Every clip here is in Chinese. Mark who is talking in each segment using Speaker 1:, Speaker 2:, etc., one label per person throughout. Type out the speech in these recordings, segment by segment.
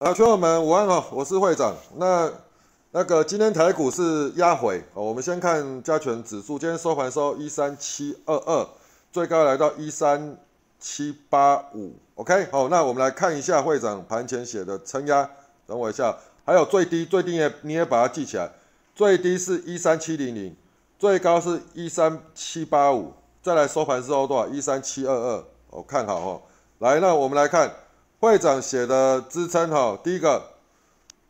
Speaker 1: 啊，群友们午安哦，我是会长。那那个今天台股是压回哦，我们先看加权指数，今天收盘收一三七二二，最高来到一三七八五，OK，好，那我们来看一下会长盘前写的撑压，等我一下，还有最低最低也你也把它记起来，最低是一三七零零，最高是一三七八五，再来收盘之后多少？一三七二二，哦，看好哦，来，那我们来看。会长写的支撑哈，第一个，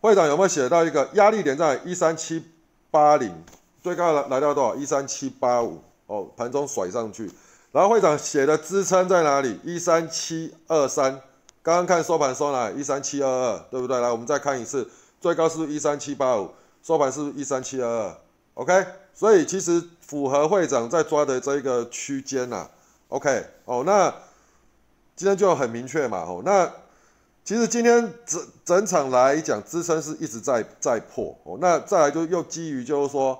Speaker 1: 会长有没有写到一个压力点在一三七八零，最高来来到多少？一三七八五哦，盘中甩上去。然后会长写的支撑在哪里？一三七二三，刚刚看收盘收哪？一三七二二，对不对？来，我们再看一次，最高是不是一三七八五？收盘是不是一三七二二？OK，所以其实符合会长在抓的这一个区间呐。OK，哦，那。今天就很明确嘛，吼，那其实今天整整场来讲，支撑是一直在在破，哦，那再来就又基于就是说，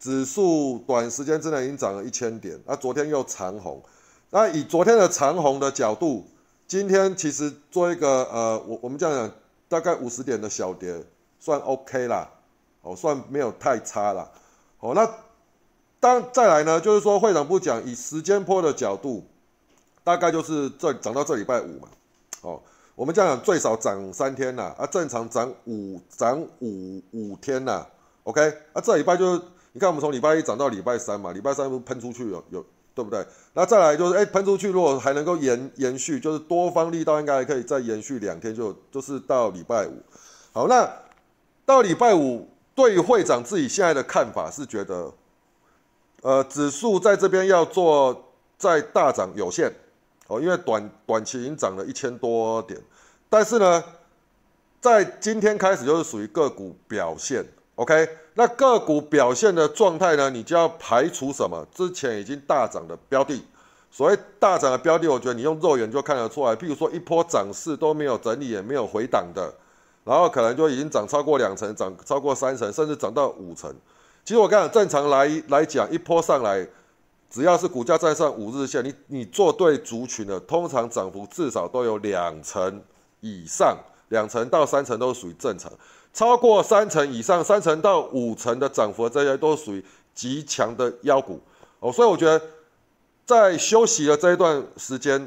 Speaker 1: 指数短时间之内已经涨了一千点，那昨天又长红，那以昨天的长红的角度，今天其实做一个呃，我我们这样讲，大概五十点的小跌算 OK 啦，哦，算没有太差啦，哦，那当再来呢，就是说会长不讲以时间波的角度。大概就是这涨到这礼拜五嘛，哦，我们这样讲最少涨三天呐，啊，正常涨五涨五五天呐，OK，啊，这礼拜就是你看我们从礼拜一涨到礼拜三嘛，礼拜三不喷出去有有对不对？那再来就是哎喷出去，如果还能够延延续，就是多方力道应该还可以再延续两天，就就是到礼拜五。好，那到礼拜五，对于会长自己现在的看法是觉得，呃，指数在这边要做再大涨有限。哦，因为短短期已经涨了一千多点，但是呢，在今天开始就是属于个股表现，OK？那个股表现的状态呢，你就要排除什么？之前已经大涨的标的，所谓大涨的标的，我觉得你用肉眼就看得出来。譬如说一波涨势都没有整理，也没有回档的，然后可能就已经涨超过两成，涨超过三成，甚至涨到五成。其实我讲正常来来讲，一波上来。只要是股价站上五日线，你你做对族群的，通常涨幅至少都有两成以上，两成到三成都属于正常，超过三成以上，三成到五成的涨幅，这些都属于极强的妖股哦。所以我觉得，在休息的这一段时间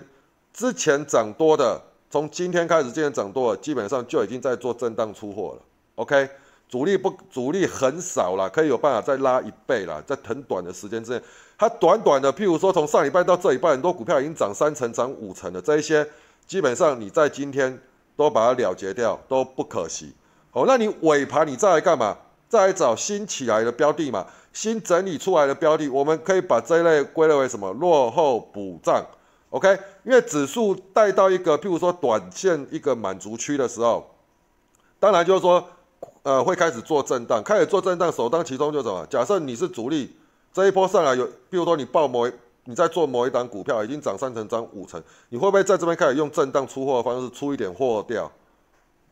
Speaker 1: 之前涨多的，从今天开始今天涨多的，基本上就已经在做震荡出货了。OK。主力不，主力很少了，可以有办法再拉一倍了，在很短的时间之内，它短短的，譬如说从上礼拜到这礼拜，很多股票已经涨三成、涨五成了，这一些基本上你在今天都把它了结掉都不可惜。好，那你尾盘你再来干嘛？再来找新起来的标的嘛，新整理出来的标的，我们可以把这一类归类为什么？落后补涨，OK？因为指数带到一个譬如说短线一个满足区的时候，当然就是说。呃，会开始做震荡，开始做震荡，首当其冲就什么？假设你是主力，这一波上来有，比如说你报某一，你在做某一档股票，已经涨三成、涨五成，你会不会在这边开始用震荡出货的方式出一点货掉？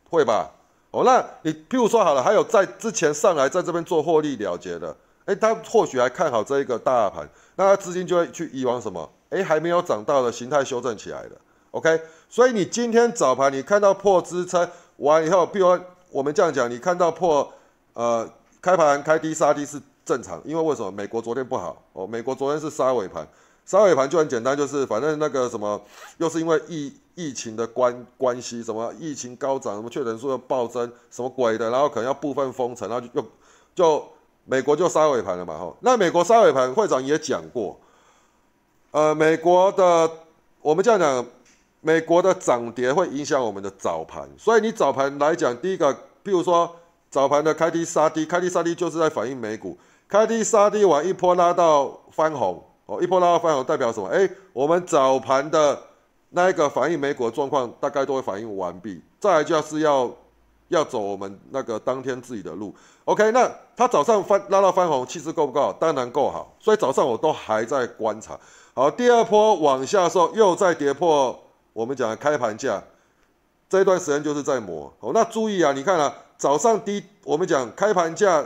Speaker 1: 会吧？哦，那你譬如说好了，还有在之前上来在这边做获利了结的，哎，他或许还看好这一个大盘，那他资金就会去移往什么？哎，还没有涨到的形态修正起来的，OK？所以你今天早盘你看到破支撑完以后，比如。我们这样讲，你看到破，呃，开盘开低杀低是正常，因为为什么？美国昨天不好哦，美国昨天是杀尾盘，杀尾盘就很简单，就是反正那个什么，又是因为疫疫情的关关系，什么疫情高涨，什么确诊数又暴增，什么鬼的，然后可能要部分封城，然后就就美国就杀尾盘了嘛，哈。那美国杀尾盘，会长也讲过，呃，美国的我们这样讲。美国的涨跌会影响我们的早盘，所以你早盘来讲，第一个，譬如说早盘的开低杀低，开低杀低就是在反映美股开低杀低完一波拉到翻红，哦，一波拉到翻红代表什么？哎，我们早盘的那一个反映美股的状况大概都会反映完毕，再来就是要要走我们那个当天自己的路。OK，那它早上翻拉到翻红，气势够不够？当然够好，所以早上我都还在观察。好，第二波往下的时候又再跌破。我们讲开盘价，这一段时间就是在磨哦。那注意啊，你看啊，早上低，我们讲开盘价，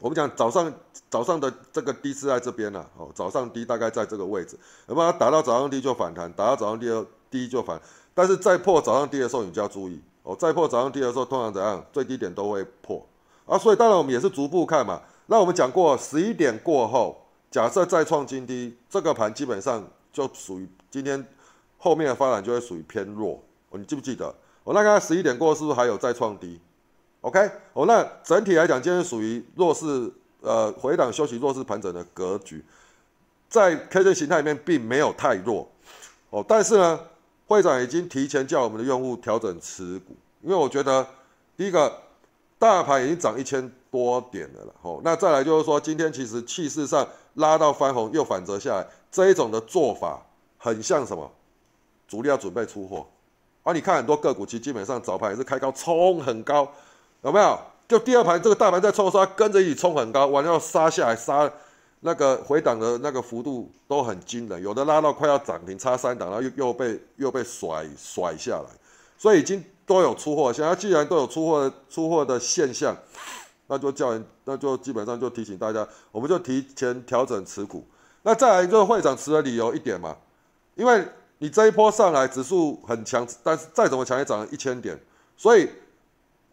Speaker 1: 我们讲早上早上的这个低是在这边了哦。早上低大概在这个位置，那么它打到早上低就反弹，打到早上低低就反，但是再破早上低的时候，你就要注意哦，再破早上低的时候，通常怎样？最低点都会破啊，所以当然我们也是逐步看嘛。那我们讲过，十一点过后，假设再创新低，这个盘基本上就属于今天后面的发展就会属于偏弱。哦，你记不记得？我那个十一点过是不是还有再创低？OK，哦，那整体来讲，今天属于弱势，呃，回档休息弱势盘整的格局，在 K 线形态里面并没有太弱。哦，但是呢？会长已经提前叫我们的用户调整持股，因为我觉得第一个大盘已经涨一千多点了了，哦，那再来就是说今天其实气势上拉到翻红又反折下来，这一种的做法很像什么？主力要准备出货，而你看很多个股其实基本上早盘也是开高冲很高，有没有？就第二盘这个大盘在冲的时候，跟着一起冲很高，完了要杀下来杀。那个回档的那个幅度都很惊人，有的拉到快要涨停，差三档，然后又又被又被甩甩下来，所以已经都有出货。现在既然都有出货出货的现象，那就叫人，那就基本上就提醒大家，我们就提前调整持股。那再来就是会长持的理由一点嘛，因为你这一波上来指数很强，但是再怎么强也涨了一千点，所以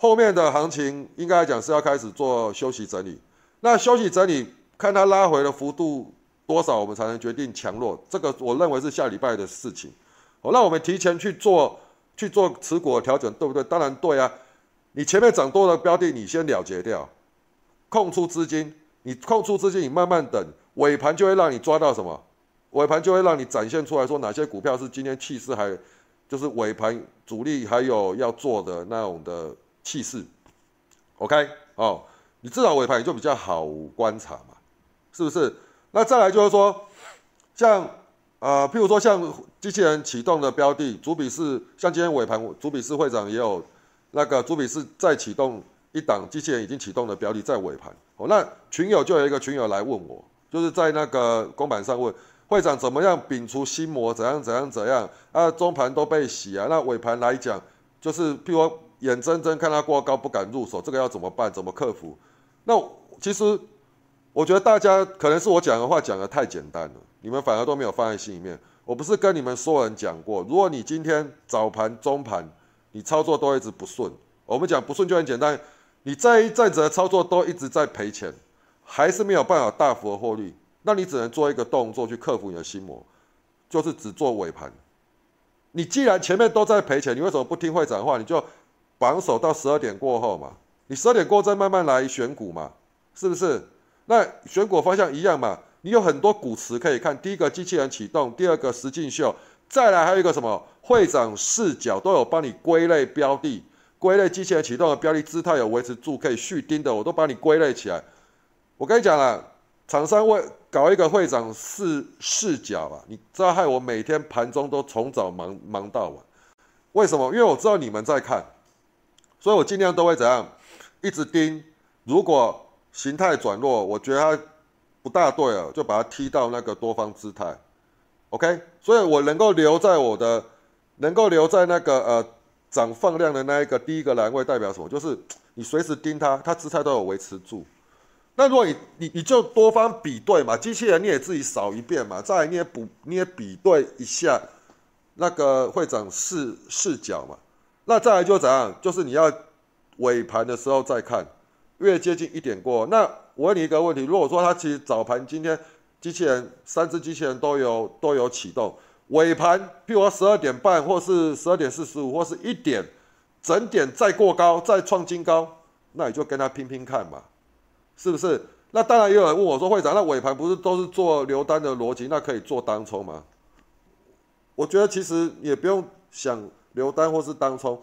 Speaker 1: 后面的行情应该来讲是要开始做休息整理。那休息整理。看它拉回的幅度多少，我们才能决定强弱。这个我认为是下礼拜的事情。哦，那我们提前去做去做持股调整，对不对？当然对啊。你前面涨多的标的，你先了结掉，空出资金。你空出资金，你慢慢等，尾盘就会让你抓到什么？尾盘就会让你展现出来说哪些股票是今天气势还就是尾盘主力还有要做的那种的气势。OK，哦，你至少尾盘就比较好观察嘛。是不是？那再来就是说，像呃，譬如说像机器人启动的标的，主笔是像今天尾盘，主笔是会长也有那个主笔是再启动一档机器人已经启动的标的在尾盘。哦，那群友就有一个群友来问我，就是在那个公板上问会长怎么样摒除心魔，怎样怎样怎样啊？中盘都被洗啊，那尾盘来讲，就是譬如眼睁睁看它过高不敢入手，这个要怎么办？怎么克服？那其实。我觉得大家可能是我讲的话讲的太简单了，你们反而都没有放在心里面。我不是跟你们所有人讲过，如果你今天早盘、中盘你操作都一直不顺，我们讲不顺就很简单，你这一阵子的操作都一直在赔钱，还是没有办法大幅的获利，那你只能做一个动作去克服你的心魔，就是只做尾盘。你既然前面都在赔钱，你为什么不听会长的话？你就榜首到十二点过后嘛，你十二点过再慢慢来选股嘛，是不是？那选股方向一样嘛？你有很多股池可以看。第一个机器人启动，第二个实境秀，再来还有一个什么会长视角都有帮你归类标的，归类机器人启动的标的姿态有维持住可以续盯的，我都帮你归类起来。我跟你讲了，厂商为搞一个会长视视角啊，你知道害我每天盘中都从早忙忙到晚。为什么？因为我知道你们在看，所以我尽量都会怎样，一直盯。如果形态转弱，我觉得它不大对了，就把它踢到那个多方姿态，OK，所以我能够留在我的，能够留在那个呃涨放量的那一个第一个栏位，代表什么？就是你随时盯它，它姿态都有维持住。那如果你你你就多方比对嘛，机器人你也自己扫一遍嘛，再来你也补你也比对一下那个会长视视角嘛，那再来就怎样？就是你要尾盘的时候再看。越接近一点过，那我问你一个问题：如果说它其实早盘今天机器人三只机器人都有都有启动，尾盘譬如说十二点半或是十二点四十五或是一点整点再过高再创新高，那你就跟他拼拼看嘛，是不是？那当然也有人问我说会长，那尾盘不是都是做留单的逻辑，那可以做当冲吗？我觉得其实也不用想留单或是当冲。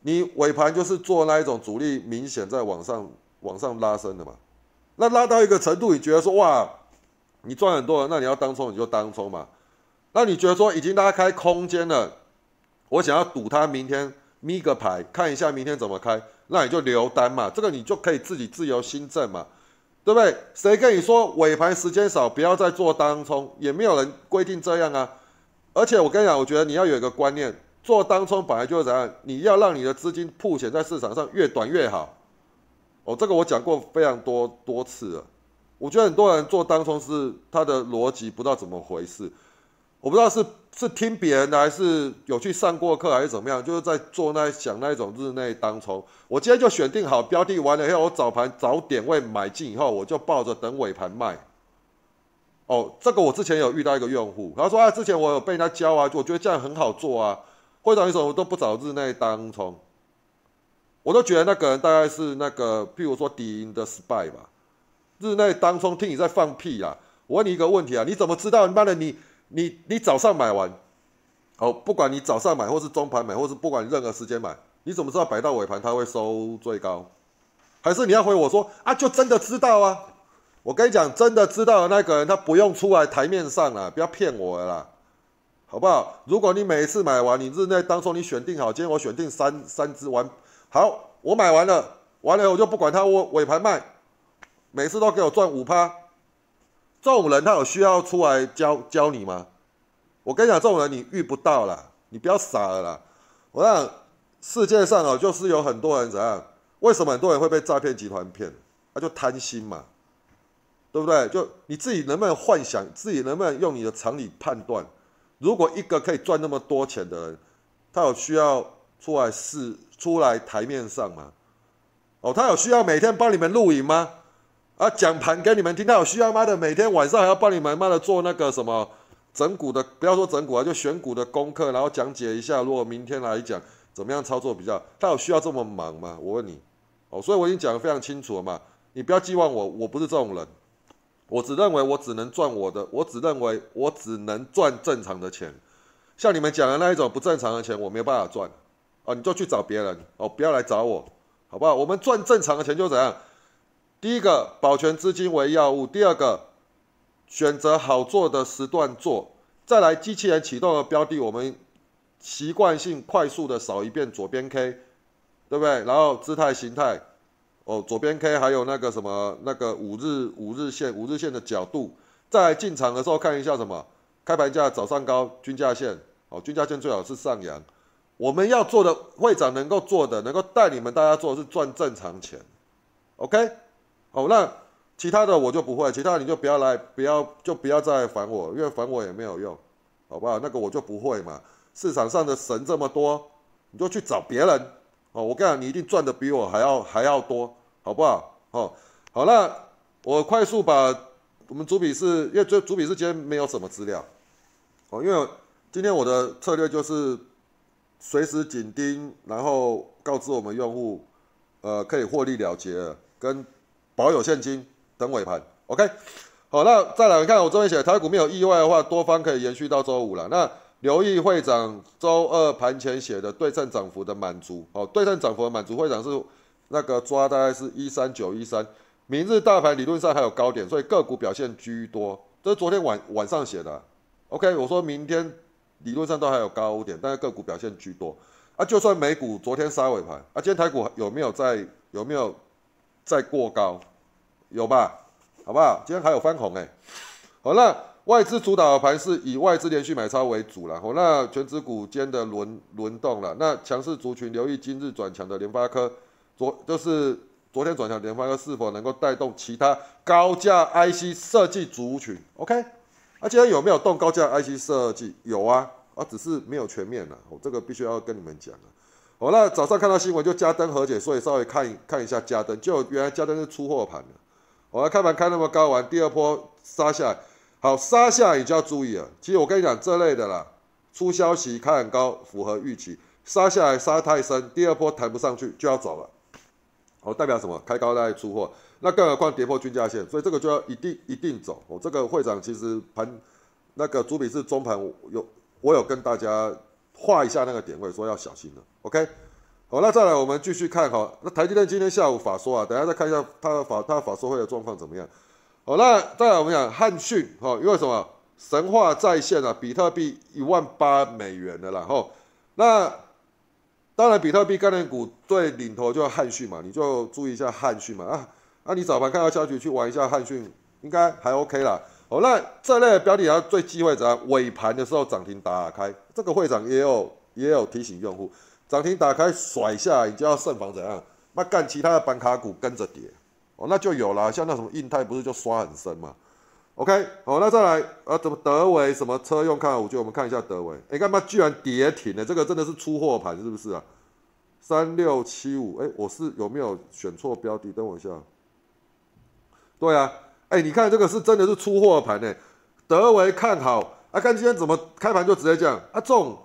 Speaker 1: 你尾盘就是做那一种主力明显在往上往上拉升的嘛，那拉到一个程度，你觉得说哇，你赚很多了，那你要当冲你就当冲嘛。那你觉得说已经拉开空间了，我想要赌它明天咪个牌，看一下明天怎么开，那你就留单嘛，这个你就可以自己自由新政嘛，对不对？谁跟你说尾盘时间少不要再做当冲，也没有人规定这样啊。而且我跟你讲，我觉得你要有一个观念。做当冲本来就是怎样，你要让你的资金铺钱在市场上越短越好。哦，这个我讲过非常多多次了。我觉得很多人做当冲是他的逻辑不知道怎么回事。我不知道是是听别人的还是有去上过课还是怎么样，就是在做那想那一种日内当冲。我今天就选定好标的，完了以后我早盘早点位买进以后，我就抱着等尾盘卖。哦，这个我之前有遇到一个用户，他说啊，之前我有被人家教啊，我觉得这样很好做啊。会长，你什么都不找日内当冲？我都觉得那个人大概是那个，譬如说底音的 spy 吧。日内当冲听你在放屁啊！我问你一个问题啊，你怎么知道？妈的，你你你早上买完，哦，不管你早上买或是中盘买，或是不管任何时间买，你怎么知道摆到尾盘它会收最高？还是你要回我说啊，就真的知道啊？我跟你讲，真的知道的那个人，他不用出来台面上了，不要骗我啦，好不好？如果你每一次买完，你日内当中你选定好，今天我选定三三只完，好，我买完了，完了我就不管他，我尾盘卖，每次都给我赚五趴，这种人他有需要出来教教你吗？我跟你讲，这种人你遇不到啦，你不要傻了啦。我想世界上哦，就是有很多人怎样？为什么很多人会被诈骗集团骗？他就贪心嘛。对不对？就你自己能不能幻想，自己能不能用你的常理判断？如果一个可以赚那么多钱的人，他有需要出来试出来台面上吗？哦，他有需要每天帮你们录影吗？啊，讲盘给你们听，他有需要吗？的每天晚上还要帮你们妈的做那个什么整股的，不要说整股啊，就选股的功课，然后讲解一下。如果明天来讲怎么样操作比较，他有需要这么忙吗？我问你，哦，所以我已经讲得非常清楚了嘛，你不要寄望我，我不是这种人。我只认为我只能赚我的，我只认为我只能赚正常的钱，像你们讲的那一种不正常的钱，我没有办法赚，哦，你就去找别人，哦，不要来找我，好不好？我们赚正常的钱就怎样？第一个，保全资金为要务；第二个，选择好做的时段做；再来，机器人启动的标的，我们习惯性快速的扫一遍左边 K，对不对？然后姿态形态。哦，左边 K 还有那个什么那个五日五日线五日线的角度，在进场的时候看一下什么开盘价早上高均价线，哦均价线最好是上扬。我们要做的会长能够做的，能够带你们大家做的是赚正常钱，OK？好，那其他的我就不会，其他你就不要来，不要就不要再烦我，因为烦我也没有用，好不好？那个我就不会嘛。市场上的神这么多，你就去找别人，哦，我跟你讲，你一定赚的比我还要还要多。好不好？哦，好那我快速把我们主笔是，因为这主笔是今天没有什么资料，哦，因为今天我的策略就是随时紧盯，然后告知我们用户，呃，可以获利了结，跟保有现金等尾盘。OK，好，那再来看我这边写，台股没有意外的话，多方可以延续到周五了。那留意会长周二盘前写的对称涨幅的满足，哦，对称涨幅的满足，会长是。那个抓大概是一三九一三，明日大盘理论上还有高点，所以个股表现居多。这是昨天晚晚上写的。OK，我说明天理论上都还有高点，但是个股表现居多。啊，就算美股昨天杀尾盘，啊，今天台股有没有在有没有在过高？有吧？好不好？今天还有翻红哎。好，那外资主导的盘是以外资连续买超为主了。好，那全指股间的轮轮动了。那强势族群留意今日转强的联发科。昨就是昨天转向联发科是否能够带动其他高价 IC 设计族群？OK，那今天有没有动高价 IC 设计？有啊，啊只是没有全面了。我这个必须要跟你们讲啊。好，那早上看到新闻就加灯和解，所以稍微看看一下加灯，就原来加灯是出货盘的。我来开盘开那么高，完第二波杀下来，好杀下你就要注意了。其实我跟你讲这类的啦，出消息开很高，符合预期，杀下来杀太深，第二波抬不上去就要走了。哦，代表什么？开高在出货，那更何况跌破均价线，所以这个就要一定一定走。哦，这个会长其实盘那个主笔是中盘有我有跟大家画一下那个点位，说要小心的。OK，好，那再来我们继续看哈。那台积电今天下午法说啊，等下再看一下它的法它的法说会的状况怎么样。好，那再来我们讲汉讯哈，因为什么神话再现啊？比特币一万八美元的啦，吼，那。当然，比特币概念股最领头就是汉讯嘛，你就注意一下汉讯嘛啊。那你早盘看到消息去玩一下汉讯，应该还 OK 啦。哦，那这类的标的它最忌讳怎样？尾盘的时候涨停打开，这个会长也有也有提醒用户，涨停打开甩下来，你就要慎防怎样？那干其他的板卡股跟着跌，哦，那就有了。像那什么印泰不是就刷很深嘛？OK，好，那再来啊，怎么德维什么车用看好五 G？我们看一下德维，哎，干嘛居然跌停了？这个真的是出货盘是不是啊？三六七五，哎，我是有没有选错标的？等我一下。对啊，哎，你看这个是真的是出货盘呢。德维看好啊，看今天怎么开盘就直接这样啊，这种，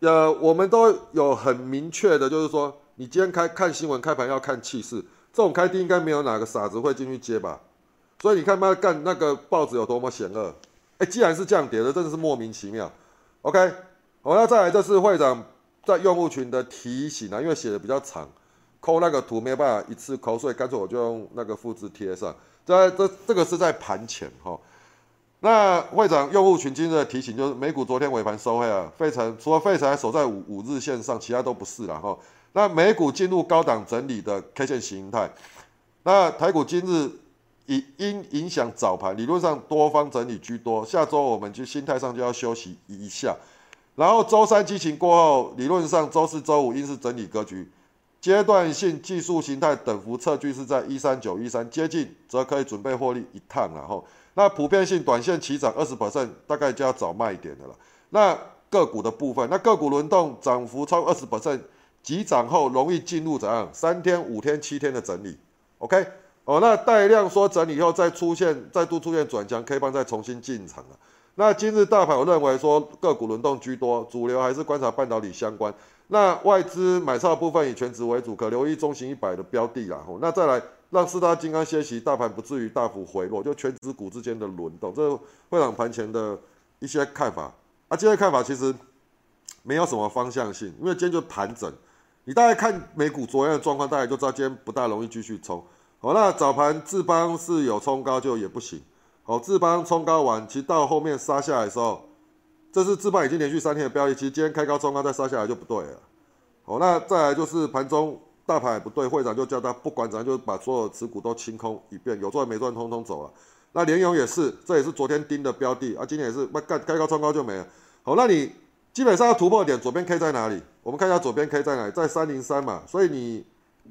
Speaker 1: 呃，我们都有很明确的，就是说，你今天开看新闻开盘要看气势，这种开低应该没有哪个傻子会进去接吧。所以你看，妈干那个报纸有多么险恶？哎，既然是降跌的，真的是莫名其妙。OK，好，那再来，这是会长在用户群的提醒啊，因为写的比较长，抠那个图没办法一次抠，所以干脆我就用那个复制贴上。这这这个是在盘前哈。那会长用户群今日的提醒就是，美股昨天尾盘收黑啊，费城除了费城还守在五五日线上，其他都不是了哈。那美股进入高档整理的 K 线形态，那台股今日。以因影响早盘，理论上多方整理居多。下周我们就心态上就要休息一下，然后周三激情过后，理论上周四周五应是整理格局，阶段性技术形态等幅测距是在一三九一三接近，则可以准备获利一趟了哈。那普遍性短线起涨二十 percent，大概就要早卖点的了。那个股的部分，那个股轮动涨幅超二十 percent，急涨后容易进入怎样三天、五天、七天的整理？OK。哦，那带量说整理以后再出现，再度出现转强，K 棒再重新进场了。那今日大盘我认为说个股轮动居多，主流还是观察半导体相关。那外资买超部分以全值为主，可留意中型一百的标的啦。那再来让四大金刚歇息，大盘不至于大幅回落，就全值股之间的轮动，这会场盘前的一些看法。啊，今天看法其实没有什么方向性，因为今天就盘整。你大概看美股昨天的状况，大概就知道今天不大容易继续冲。好，那早盘智邦是有冲高就也不行。好，智邦冲高完，其实到后面杀下来的时候，这是智邦已经连续三天的标的，其实今天开高冲高再杀下来就不对了。好，那再来就是盘中大盘也不对，会长就叫他不管怎样就把所有持股都清空一遍，有赚没赚通通走了。那联勇也是，这也是昨天盯的标的啊，今天也是，那干开高冲高就没了。好，那你基本上要突破点，左边 K 在哪里？我们看一下左边 K 在哪里，在三零三嘛，所以你。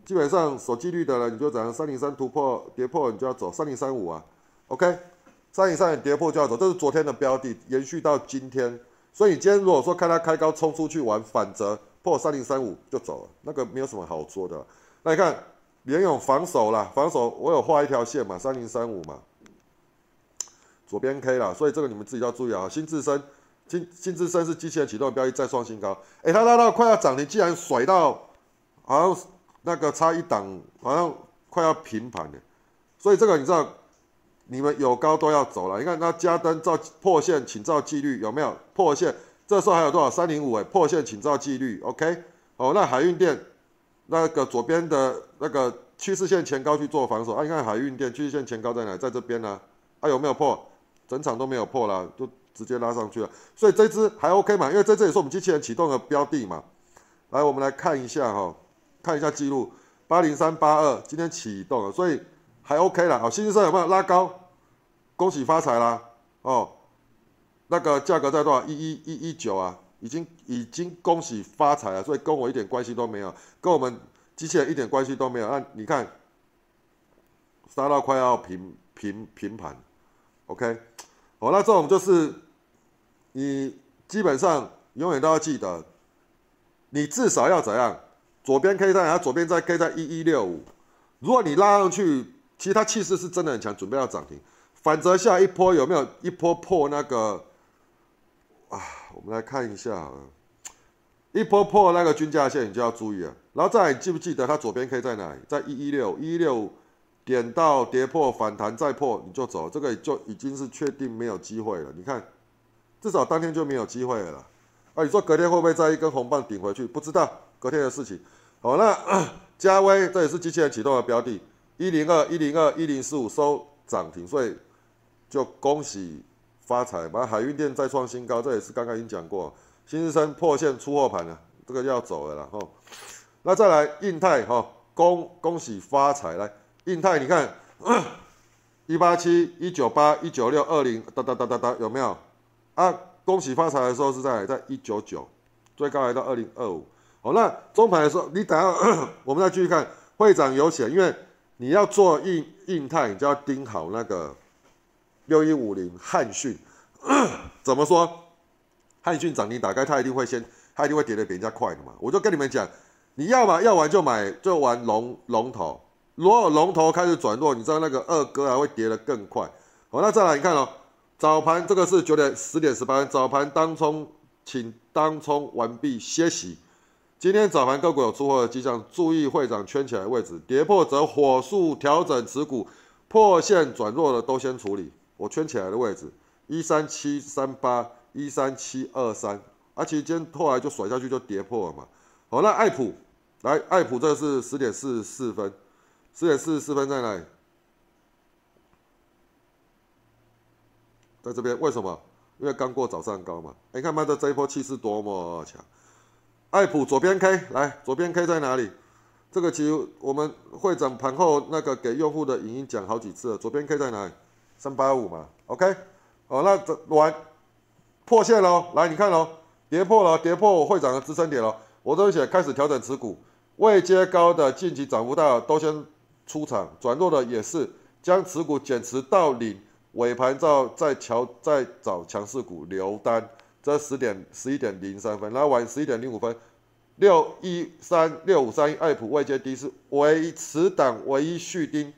Speaker 1: 基本上守纪律的人，你就讲三零三突破跌破，你就要走三零三五啊。OK，三零三跌破就要走，这是昨天的标的，延续到今天。所以你今天如果说看它开高冲出去玩反折破三零三五就走了，那个没有什么好说的。那你看联勇防守啦，防守我有画一条线嘛，三零三五嘛，左边 K 啦，所以这个你们自己要注意啊。新智深，新新智深是机器人启动标的再创新高，哎，它拉到快要涨停，竟然甩到好。那个差一档，好像快要平盘了，所以这个你知道，你们有高都要走了。你看那加灯照破线，请照纪律有没有破线？这时候还有多少？三零五哎，破线请照纪律。OK，哦，那海运店那个左边的那个趋势线前高去做防守。啊，你看海运店趋势线前高在哪？在这边呢。啊，有没有破？整场都没有破了，就直接拉上去了。所以这只还 OK 嘛？因为在这里是我们机器人启动的标的嘛。来，我们来看一下哈。看一下记录，八零三八二今天启动了，所以还 OK 了。好，新生有没有拉高？恭喜发财啦！哦，那个价格在多少？一一一一九啊，已经已经恭喜发财了，所以跟我一点关系都没有，跟我们机器人一点关系都没有。那你看，杀到快要平平平盘，OK。好，那这种就是你基本上永远都要记得，你至少要怎样？左边 K 在，它左边在 K 在一一六五。如果你拉上去，其实它气势是真的很强，准备要涨停。反折下一波有没有一波破那个？啊，我们来看一下，一波破那个均价线，你就要注意了。然后再来，记不记得它左边 K 在哪里？在一一六一一六，点到跌破反弹再破你就走，这个就已经是确定没有机会了。你看，至少当天就没有机会了。啊，你说隔天会不会再一根红棒顶回去？不知道。隔天的事情，好，那 嘉威这也是机器人启动的标的，一零二一零二一零四五收涨停，所以就恭喜发财。把海运店再创新高，这也是刚刚已经讲过，新日升破线出货盘了，这个要走了啦。吼。那再来印泰哈，恭恭喜发财，来印泰你看 一八七一九八一九六二零哒哒哒哒哒有没有啊？恭喜发财的时候是在在一九九，最高来到二零二五。好，那中盘的时候，你等下 我们再继续看会长有写，因为你要做印印泰，你就要盯好那个六一五零汉讯，怎么说？汉讯涨停打开，它一定会先，它一定会跌得比人家快的嘛。我就跟你们讲，你要嘛要玩就买，就玩龙龙头。如果龙头开始转弱，你知道那个二哥还会跌得更快。好，那再来你看哦，早盘这个是九点十点十八分，早盘当冲，请当冲完毕歇息。今天早盘个股有出货的迹象，注意会长圈起来位置，跌破则火速调整持股，破线转弱的都先处理。我圈起来的位置一三七三八一三七二三，而且今天后来就甩下去就跌破了嘛。好，那艾普来，艾普这是十点四十四分，十点四十四分在哪里？在这边，为什么？因为刚过早上高嘛。你看它的这一波气势多么强。爱普左边 K 来，左边 K 在哪里？这个其实我们会长盘后那个给用户的影音讲好几次了。左边 K 在哪里？三八五嘛，OK，好，那这完破线喽，来你看喽，跌破了，跌破我会长的支撑点了，我都写开始调整持股，未接高的近期涨幅大都先出场，转弱的也是将持股减持到零，尾盘照再调再找强势股留单，这十点十一点零三分，然后晚十一点零五分，六一三六五三一爱普未接低是唯此档唯一续丁。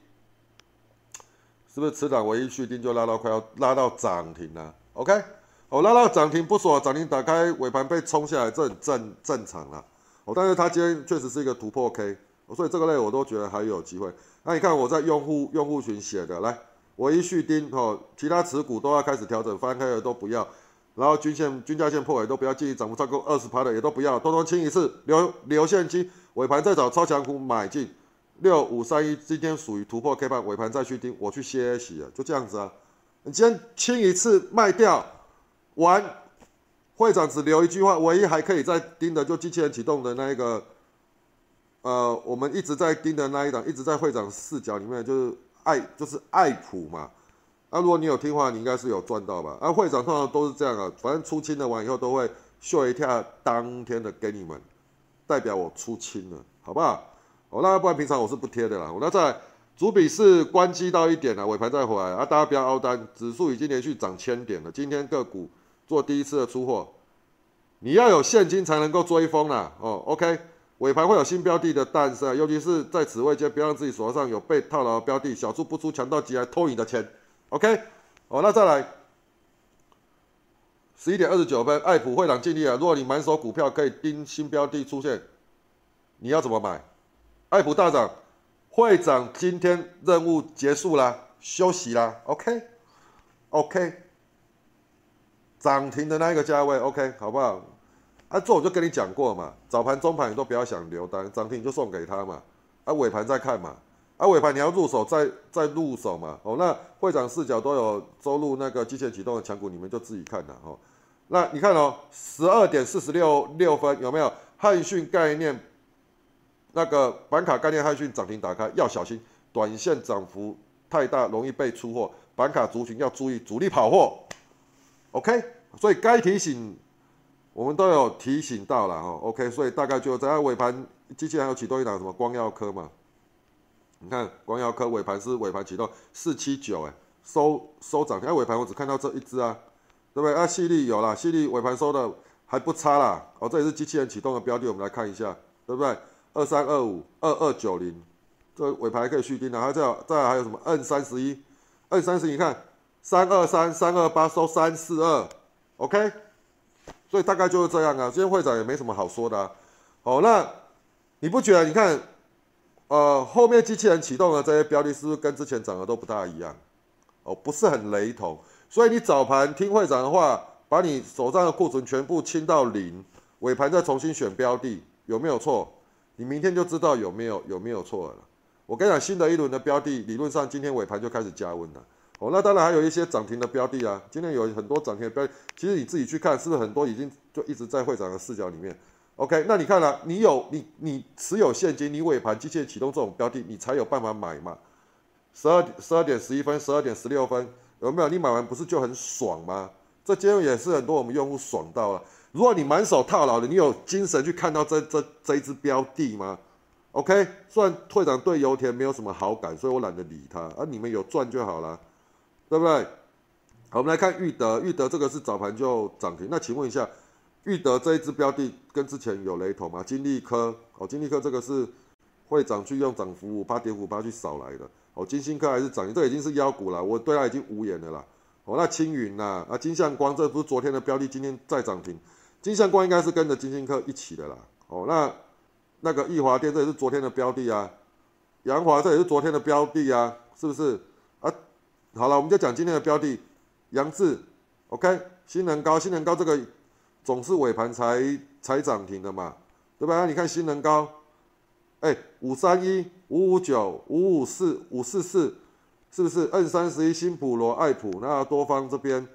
Speaker 1: 是不是持档唯一续订就拉到快要拉到涨停了？OK，哦，拉到涨停不说，涨停打开尾盘被冲下来，这很正正常了。哦，但是它今天确实是一个突破 K，所以这个类我都觉得还有机会。那你看我在用户用户群写的，来唯一续订哦，其他持股都要开始调整，翻开的都不要，然后均线均价线破也都不要，进涨幅超过二十趴的也都不要，通通清一次，留留现金，尾盘再找超强股买进。六五三一今天属于突破 K 盘，尾盘再去盯，我去歇息了，就这样子啊。你今天清一次卖掉完，会长只留一句话，唯一还可以再盯的就机器人启动的那一个，呃，我们一直在盯的那一档，一直在会长视角里面，就是爱就是爱普嘛。啊，如果你有听话，你应该是有赚到吧？啊，会长通常都是这样啊，反正出清了完以后都会秀一下当天的给你们，代表我出清了，好不好？哦，那不然平常我是不贴的啦。我那在主笔是关机到一点了，尾盘再回来啊，大家不要凹单。指数已经连续涨千点了，今天个股做第一次的出货，你要有现金才能够追风啦。哦，OK，尾盘会有新标的的诞生，尤其是在此位阶，不要让自己手上有被套牢的标的，小出不出，强盗急来偷你的钱。OK，哦，那再来十一点二十九分，爱普会长尽力了。如果你满手股票可以盯新标的出现，你要怎么买？爱普大涨，会长今天任务结束啦，休息啦，OK，OK，涨停的那一个价位，OK，好不好？啊，这我就跟你讲过嘛，早盘、中盘你都不要想留单，涨停就送给他嘛，啊，尾盘再看嘛，啊，尾盘你要入手再再入手嘛，哦，那会长视角都有收入那个机械启动的强股，你们就自己看了哦。那你看哦，十二点四十六六分有没有汉讯概念？那个板卡概念汉讯涨停打开要小心，短线涨幅太大容易被出货，板卡族群要注意主力跑货。OK，所以该提醒我们都有提醒到了哈。OK，所以大概就在尾盘，机器人有启动一档什么光耀科嘛？你看光耀科尾盘是尾盘启动四七九哎，收收涨停，尾盘我只看到这一只啊，对不对？啊，细粒有了，细粒尾盘收的还不差啦。哦，这也是机器人启动的标的，我们来看一下，对不对？二三二五二二九零，这尾牌可以续订的，还再再来还有什么 N 三十一，N 三十一，你看三二三三二八收三四二，OK，所以大概就是这样啊。今天会长也没什么好说的啊。哦，那你不觉得？你看，呃，后面机器人启动的这些标的，是不是跟之前涨的都不大一样？哦，不是很雷同。所以你早盘听会长的话，把你手上的库存全部清到零，尾盘再重新选标的，有没有错？你明天就知道有没有有没有错了。我跟你讲，新的一轮的标的，理论上今天尾盘就开始加温了。哦，那当然还有一些涨停的标的啊。今天有很多涨停的标，其实你自己去看，是不是很多已经就一直在会长的视角里面？OK，那你看了，你有你你持有现金，你尾盘机械启动这种标的，你才有办法买嘛。十二十二点十一分，十二点十六分，有没有？你买完不是就很爽吗？这今天也是很多我们用户爽到了。如果你满手套牢的，你有精神去看到这这这一只标的吗？OK，虽然会长对油田没有什么好感，所以我懒得理他。而你们有赚就好了，对不对？好，我们来看裕德，裕德这个是早盘就涨停。那请问一下，裕德这一支标的跟之前有雷同吗？金利科，哦，金利科这个是会长去用涨幅五八点五八去扫来的。哦，金星科还是涨停，这已经是妖股了，我对它已经无言了啦。哦，那青云呐，啊，金相光，这不是昨天的标的，今天再涨停。金相光应该是跟着金星科一起的啦。哦，那那个易华电，这也是昨天的标的啊。阳华这也是昨天的标的啊，是不是？啊，好了，我们就讲今天的标的，杨志，OK，新能高，新能高这个总是尾盘才才涨停的嘛，对吧？你看新能高，哎，五三一、五五九、五五四、五四四。是不是 N 三十一新普罗爱普那多方这边，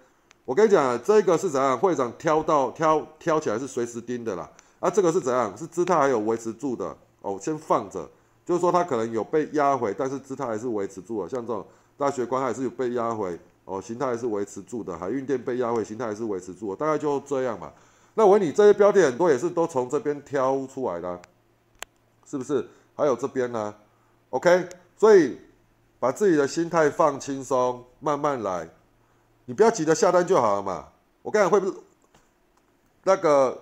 Speaker 1: 我跟你讲，这个是怎样？会长挑到挑挑起来是随时盯的啦。啊，这个是怎样？是姿态还有维持住的哦，先放着，就是说它可能有被压回，但是姿态还是维持住了。像这种大学观还是有被压回哦，形态还是维持住的。海运店被压回，形态还是维持住，大概就这样嘛。那我问你，这些标的很多也是都从这边挑出来的，是不是？还有这边呢？OK，所以。把自己的心态放轻松，慢慢来，你不要急着下单就好了嘛。我刚才会不是那个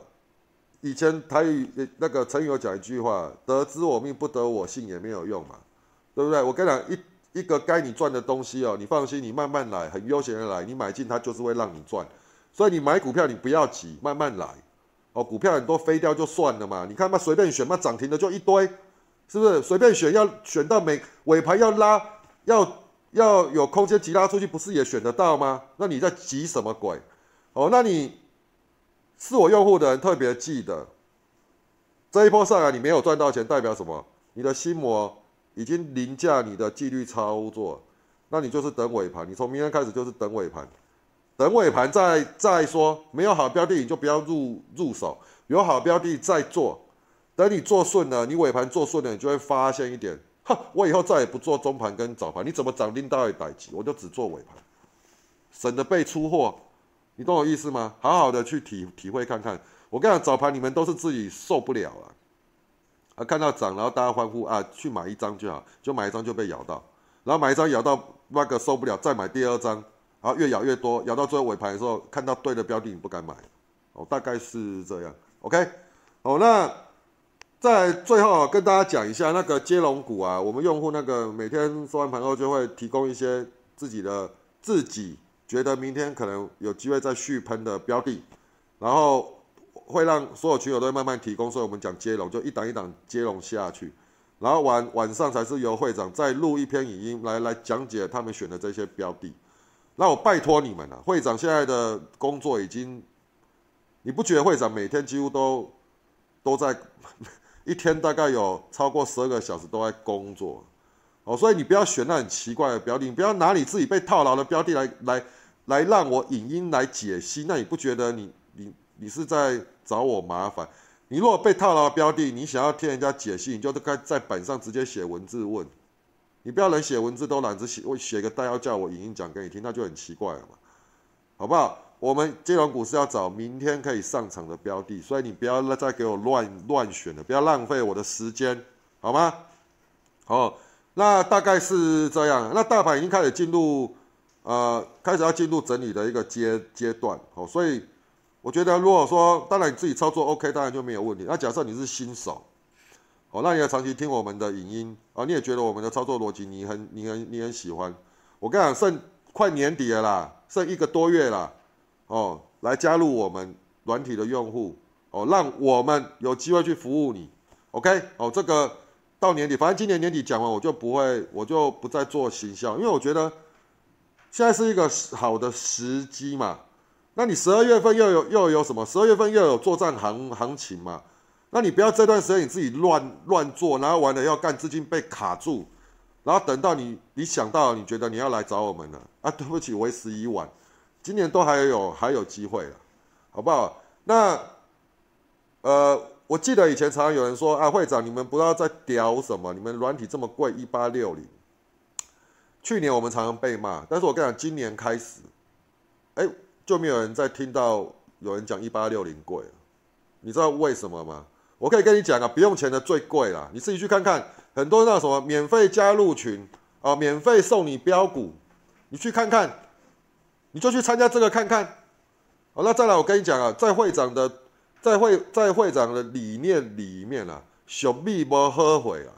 Speaker 1: 以前台语那个成语有讲一句话：“得知我命，不得我幸，也没有用嘛，对不对？”我跟你讲，一一个该你赚的东西哦，你放心，你慢慢来，很悠闲的来，你买进它就是会让你赚。所以你买股票你不要急，慢慢来。哦，股票很多飞掉就算了嘛，你看嘛，随便选嘛，涨停的就一堆，是不是？随便选要选到每尾盘要拉。要要有空间急拉出去，不是也选得到吗？那你在急什么鬼？哦，那你是我用户的人特别记得，这一波上来你没有赚到钱，代表什么？你的心魔已经凌驾你的纪律操作，那你就是等尾盘。你从明天开始就是等尾盘，等尾盘再再说。没有好标的你就不要入入手，有好标的再做。等你做顺了，你尾盘做顺了，你就会发现一点。我以后再也不做中盘跟早盘，你怎么涨拎到一百级，我就只做尾盘，省得被出货，你懂我意思吗？好好的去体体会看看。我跟你讲，早盘你们都是自己受不了了，啊，啊看到涨，然后大家欢呼啊，去买一张就好，就买一张就被咬到，然后买一张咬到那个受不了，再买第二张，然后越咬越多，咬到最后尾盘的时候，看到对的标的你不敢买，哦，大概是这样，OK，好，那。在最后跟大家讲一下那个接龙股啊，我们用户那个每天收完盘后就会提供一些自己的自己觉得明天可能有机会再续喷的标的，然后会让所有群友都会慢慢提供，所以我们讲接龙就一档一档接龙下去，然后晚晚上才是由会长再录一篇语音来来讲解他们选的这些标的。那我拜托你们了，会长现在的工作已经，你不觉得会长每天几乎都都在？一天大概有超过十二个小时都在工作，哦，所以你不要选那很奇怪的标的，你不要拿你自己被套牢的标的来来来让我影音来解析，那你不觉得你你你是在找我麻烦？你如果被套牢标的，你想要听人家解析，你就该在板上直接写文字问，你不要连写文字都懒得写，我写个代要叫我影音讲给你听，那就很奇怪了嘛，好不好？我们金融股是要找明天可以上场的标的，所以你不要再给我乱乱选了，不要浪费我的时间，好吗？好，那大概是这样。那大盘已经开始进入，呃，开始要进入整理的一个阶阶段。好，所以我觉得，如果说当然你自己操作 OK，当然就没有问题。那假设你是新手，哦，那你要长期听我们的影音啊，你也觉得我们的操作逻辑你很你很你很喜欢。我跟你讲，剩快年底了啦，剩一个多月了。哦，来加入我们软体的用户哦，让我们有机会去服务你，OK？哦，这个到年底，反正今年年底讲完，我就不会，我就不再做行销，因为我觉得现在是一个好的时机嘛。那你十二月份又有又有什么？十二月份又有作战行行情嘛？那你不要这段时间你自己乱乱做，然后完了要干资金被卡住，然后等到你你想到你觉得你要来找我们了啊？对不起，为时已晚。今年都还有还有机会了，好不好？那呃，我记得以前常常有人说啊，会长你们不知道在屌什么？你们软体这么贵，一八六零。去年我们常常被骂，但是我跟你讲，今年开始，哎，就没有人再听到有人讲一八六零贵了。你知道为什么吗？我可以跟你讲啊，不用钱的最贵啦，你自己去看看，很多那什么免费加入群啊，免费送你标股，你去看看。你就去参加这个看看。好，那再来我跟你讲啊，在会长的在会在会长的理念里面啊，熊蜜不喝悔啊。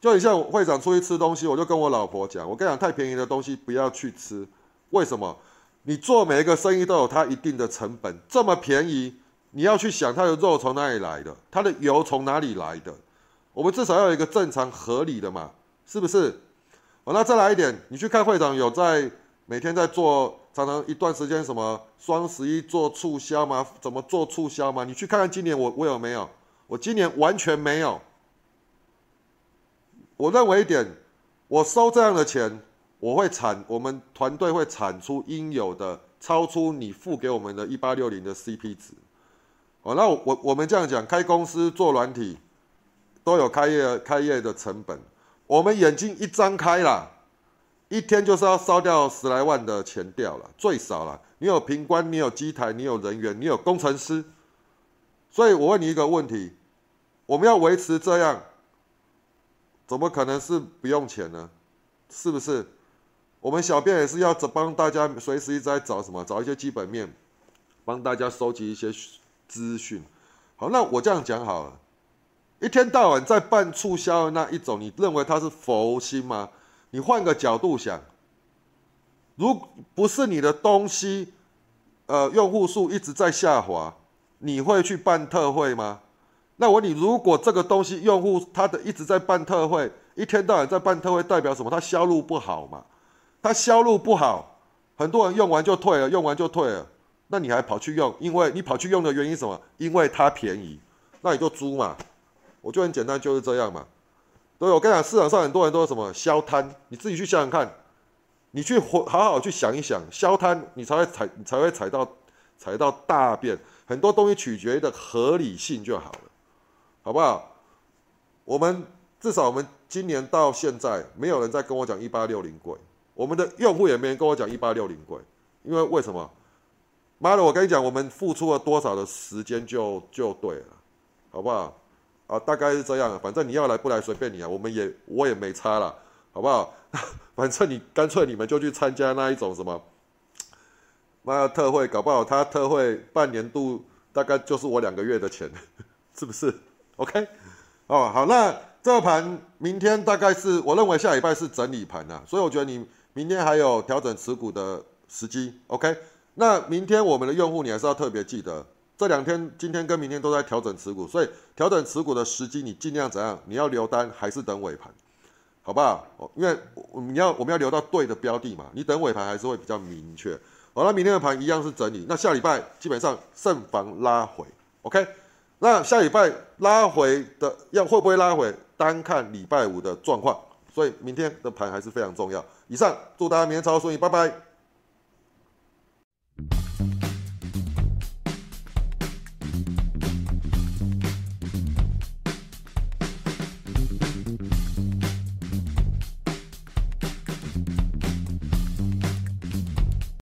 Speaker 1: 就很像会长出去吃东西，我就跟我老婆讲，我跟你讲，太便宜的东西不要去吃。为什么？你做每一个生意都有它一定的成本，这么便宜，你要去想它的肉从哪里来的，它的油从哪里来的，我们至少要有一个正常合理的嘛，是不是？哦，那再来一点，你去看会长有在每天在做，常常一段时间什么双十一做促销吗？怎么做促销吗？你去看看今年我我有没有？我今年完全没有。我认为一点，我收这样的钱。我会产，我们团队会产出应有的，超出你付给我们的一八六零的 CP 值。哦，那我我们这样讲，开公司做软体都有开业开业的成本。我们眼睛一张开啦，一天就是要烧掉十来万的钱掉了，最少了。你有平关，你有机台，你有人员，你有工程师。所以我问你一个问题：我们要维持这样，怎么可能是不用钱呢？是不是？我们小编也是要帮大家随时在找什么，找一些基本面，帮大家收集一些资讯。好，那我这样讲好了，一天到晚在办促销的那一种，你认为他是佛心吗？你换个角度想，如不是你的东西，呃，用户数一直在下滑，你会去办特惠吗？那我问你，如果这个东西用户他的一直在办特惠，一天到晚在办特惠，代表什么？他销路不好嘛？它销路不好，很多人用完就退了，用完就退了。那你还跑去用？因为你跑去用的原因什么？因为它便宜，那你就租嘛。我就很简单，就是这样嘛。对，我跟你讲，市场上很多人都是什么消摊，你自己去想想看，你去好好去想一想，消摊你才会踩，你才会踩到踩到大便。很多东西取决于的合理性就好了，好不好？我们至少我们今年到现在，没有人再跟我讲一八六零贵。我们的用户也没人跟我讲一八六零贵，因为为什么？妈的，我跟你讲，我们付出了多少的时间就就对了，好不好？啊，大概是这样，反正你要来不来随便你啊，我们也我也没差了，好不好？反正你干脆你们就去参加那一种什么，妈的特惠，搞不好他特惠半年度大概就是我两个月的钱，是不是？OK？哦，好，那这盘明天大概是我认为下礼拜是整理盘呐，所以我觉得你。明天还有调整持股的时机，OK？那明天我们的用户你还是要特别记得，这两天今天跟明天都在调整持股，所以调整持股的时机你尽量怎样？你要留单还是等尾盘？好不好？因为你要我们要留到对的标的嘛，你等尾盘还是会比较明确。好了，明天的盘一样是整理，那下礼拜基本上慎防拉回，OK？那下礼拜拉回的要会不会拉回？单看礼拜五的状况。所以明天的盘还是非常重要。以上，祝大家明天操作顺利，拜拜。